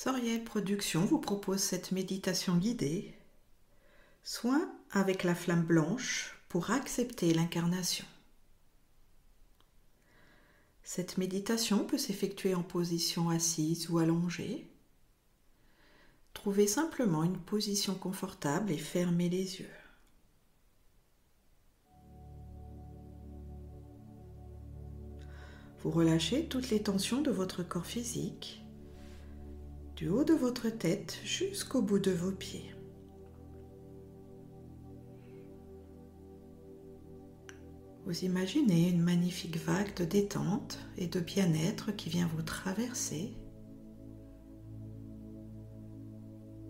Soriel Production vous propose cette méditation guidée, Soin avec la flamme blanche pour accepter l'incarnation. Cette méditation peut s'effectuer en position assise ou allongée. Trouvez simplement une position confortable et fermez les yeux. Vous relâchez toutes les tensions de votre corps physique du haut de votre tête jusqu'au bout de vos pieds. Vous imaginez une magnifique vague de détente et de bien-être qui vient vous traverser.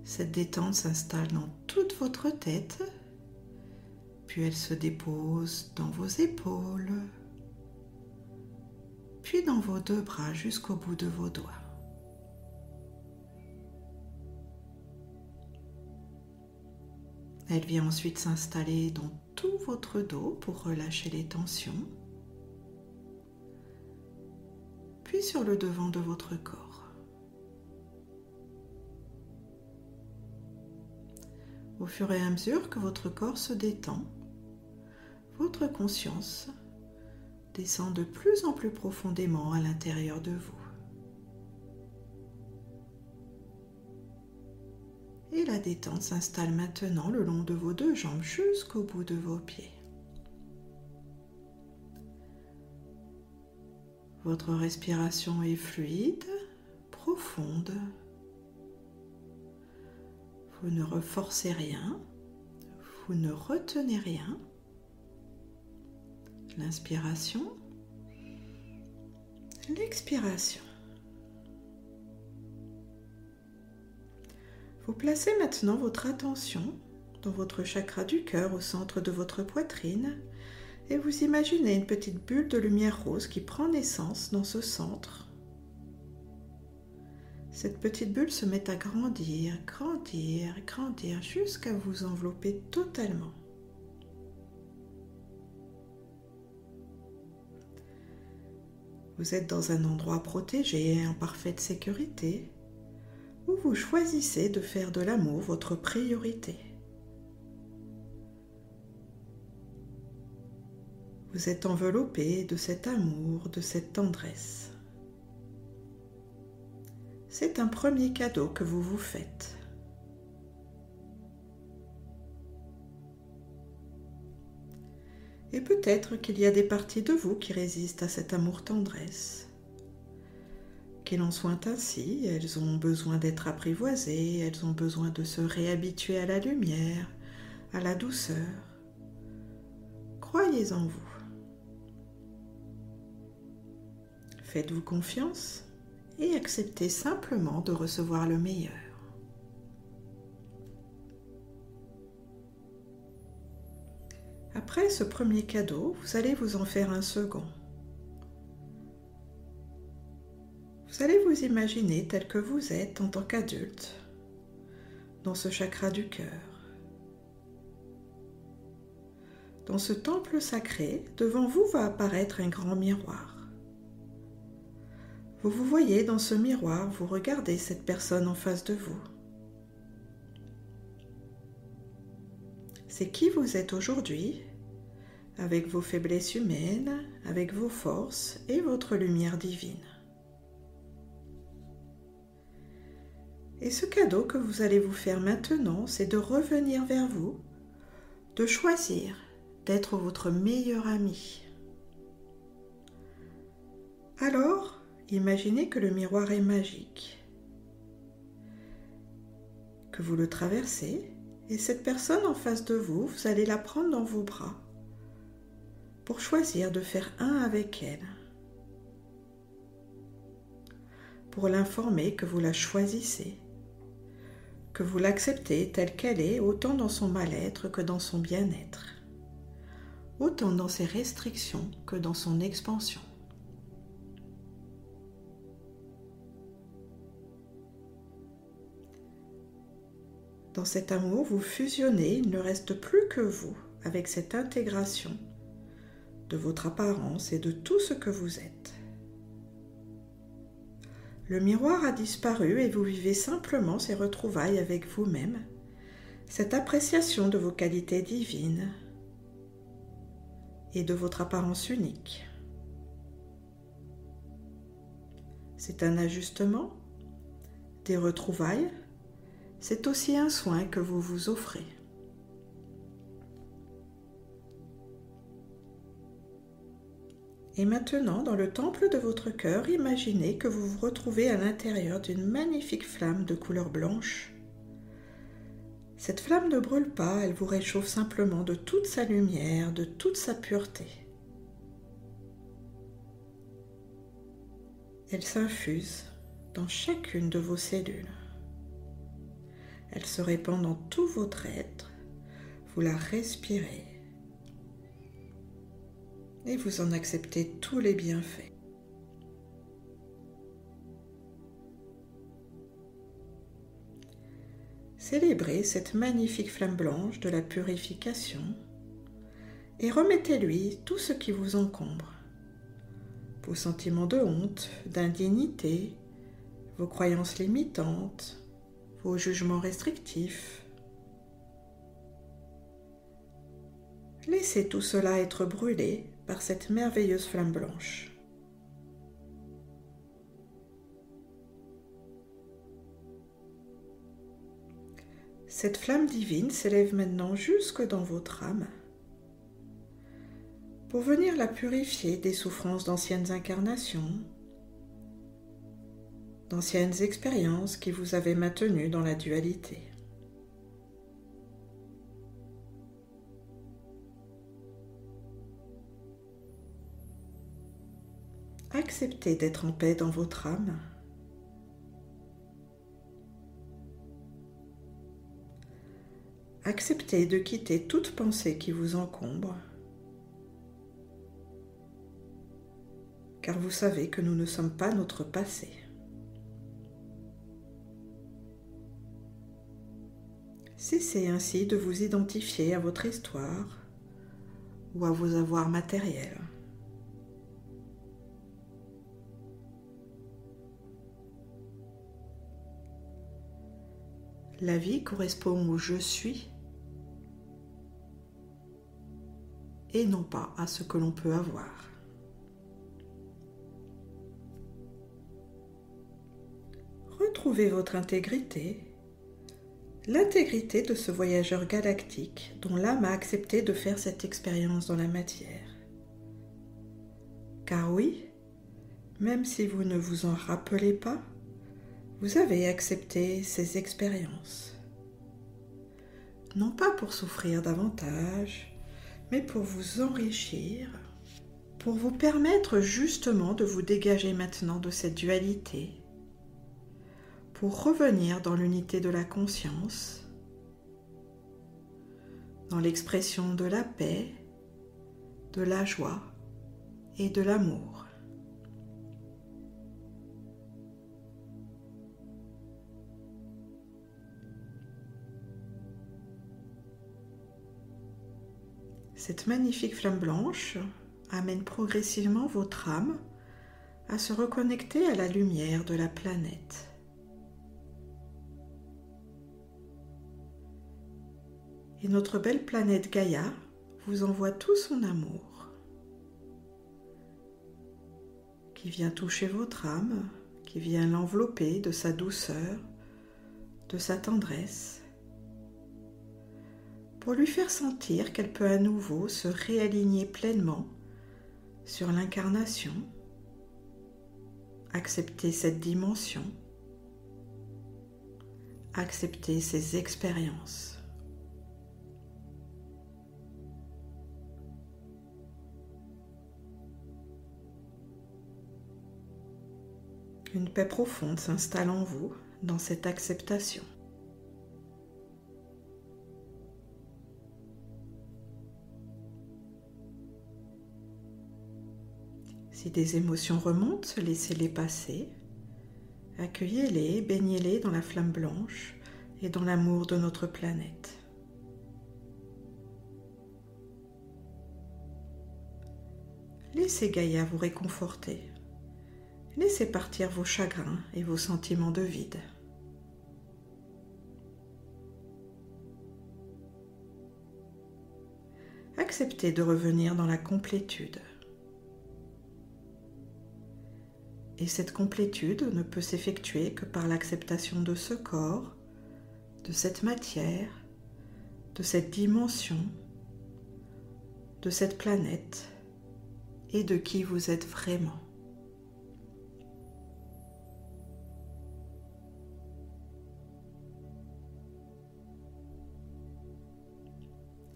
Cette détente s'installe dans toute votre tête, puis elle se dépose dans vos épaules, puis dans vos deux bras jusqu'au bout de vos doigts. Elle vient ensuite s'installer dans tout votre dos pour relâcher les tensions, puis sur le devant de votre corps. Au fur et à mesure que votre corps se détend, votre conscience descend de plus en plus profondément à l'intérieur de vous. Détente s'installe maintenant le long de vos deux jambes jusqu'au bout de vos pieds. Votre respiration est fluide, profonde. Vous ne reforcez rien, vous ne retenez rien. L'inspiration, l'expiration. Vous placez maintenant votre attention dans votre chakra du cœur au centre de votre poitrine et vous imaginez une petite bulle de lumière rose qui prend naissance dans ce centre. Cette petite bulle se met à grandir, grandir, grandir jusqu'à vous envelopper totalement. Vous êtes dans un endroit protégé et en parfaite sécurité où vous choisissez de faire de l'amour votre priorité. Vous êtes enveloppé de cet amour, de cette tendresse. C'est un premier cadeau que vous vous faites. Et peut-être qu'il y a des parties de vous qui résistent à cet amour-tendresse. Qu'il en soit ainsi, elles ont besoin d'être apprivoisées, elles ont besoin de se réhabituer à la lumière, à la douceur. Croyez en vous. Faites-vous confiance et acceptez simplement de recevoir le meilleur. Après ce premier cadeau, vous allez vous en faire un second. Vous allez vous imaginer tel que vous êtes en tant qu'adulte dans ce chakra du cœur. Dans ce temple sacré, devant vous va apparaître un grand miroir. Vous vous voyez dans ce miroir, vous regardez cette personne en face de vous. C'est qui vous êtes aujourd'hui, avec vos faiblesses humaines, avec vos forces et votre lumière divine. Et ce cadeau que vous allez vous faire maintenant, c'est de revenir vers vous, de choisir d'être votre meilleur ami. Alors, imaginez que le miroir est magique, que vous le traversez, et cette personne en face de vous, vous allez la prendre dans vos bras pour choisir de faire un avec elle, pour l'informer que vous la choisissez vous l'acceptez telle qu'elle est, autant dans son mal-être que dans son bien-être, autant dans ses restrictions que dans son expansion. Dans cet amour, vous fusionnez, il ne reste plus que vous avec cette intégration de votre apparence et de tout ce que vous êtes. Le miroir a disparu et vous vivez simplement ces retrouvailles avec vous-même, cette appréciation de vos qualités divines et de votre apparence unique. C'est un ajustement, des retrouvailles, c'est aussi un soin que vous vous offrez. Et maintenant, dans le temple de votre cœur, imaginez que vous vous retrouvez à l'intérieur d'une magnifique flamme de couleur blanche. Cette flamme ne brûle pas, elle vous réchauffe simplement de toute sa lumière, de toute sa pureté. Elle s'infuse dans chacune de vos cellules. Elle se répand dans tout votre être. Vous la respirez et vous en acceptez tous les bienfaits. Célébrez cette magnifique flamme blanche de la purification et remettez-lui tout ce qui vous encombre. Vos sentiments de honte, d'indignité, vos croyances limitantes, vos jugements restrictifs. Laissez tout cela être brûlé par cette merveilleuse flamme blanche. Cette flamme divine s'élève maintenant jusque dans votre âme pour venir la purifier des souffrances d'anciennes incarnations, d'anciennes expériences qui vous avaient maintenu dans la dualité. Acceptez d'être en paix dans votre âme. Acceptez de quitter toute pensée qui vous encombre. Car vous savez que nous ne sommes pas notre passé. Cessez ainsi de vous identifier à votre histoire ou à vos avoirs matériels. La vie correspond au je suis et non pas à ce que l'on peut avoir. Retrouvez votre intégrité, l'intégrité de ce voyageur galactique dont l'âme a accepté de faire cette expérience dans la matière. Car oui, même si vous ne vous en rappelez pas, vous avez accepté ces expériences. Non pas pour souffrir davantage, mais pour vous enrichir, pour vous permettre justement de vous dégager maintenant de cette dualité, pour revenir dans l'unité de la conscience, dans l'expression de la paix, de la joie et de l'amour. Cette magnifique flamme blanche amène progressivement votre âme à se reconnecter à la lumière de la planète. Et notre belle planète Gaïa vous envoie tout son amour qui vient toucher votre âme, qui vient l'envelopper de sa douceur, de sa tendresse pour lui faire sentir qu'elle peut à nouveau se réaligner pleinement sur l'incarnation, accepter cette dimension, accepter ses expériences. Une paix profonde s'installe en vous dans cette acceptation. Des émotions remontent, laissez-les passer. Accueillez-les, baignez-les dans la flamme blanche et dans l'amour de notre planète. Laissez Gaïa vous réconforter. Laissez partir vos chagrins et vos sentiments de vide. Acceptez de revenir dans la complétude. Et cette complétude ne peut s'effectuer que par l'acceptation de ce corps, de cette matière, de cette dimension, de cette planète et de qui vous êtes vraiment.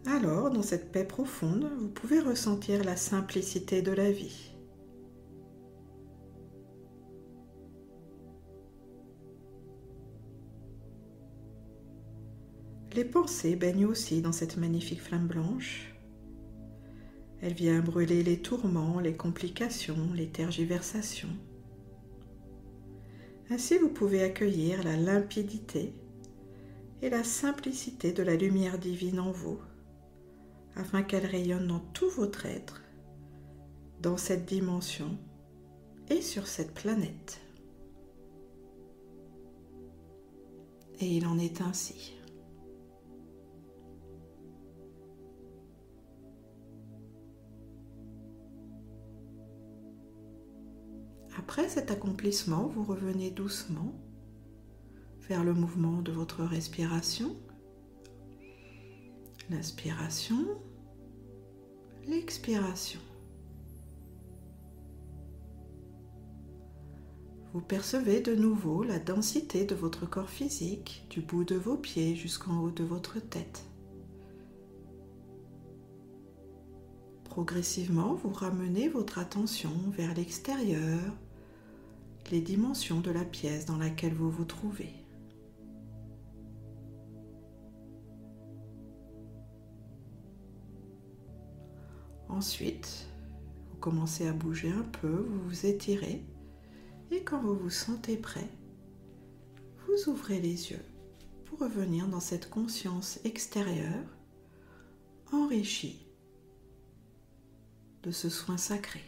Alors, dans cette paix profonde, vous pouvez ressentir la simplicité de la vie. Les pensées baignent aussi dans cette magnifique flamme blanche. Elle vient brûler les tourments, les complications, les tergiversations. Ainsi vous pouvez accueillir la limpidité et la simplicité de la lumière divine en vous, afin qu'elle rayonne dans tout votre être, dans cette dimension et sur cette planète. Et il en est ainsi. Après cet accomplissement, vous revenez doucement vers le mouvement de votre respiration. L'inspiration, l'expiration. Vous percevez de nouveau la densité de votre corps physique, du bout de vos pieds jusqu'en haut de votre tête. Progressivement, vous ramenez votre attention vers l'extérieur, dimensions de la pièce dans laquelle vous vous trouvez. Ensuite, vous commencez à bouger un peu, vous vous étirez et quand vous vous sentez prêt, vous ouvrez les yeux pour revenir dans cette conscience extérieure enrichie de ce soin sacré.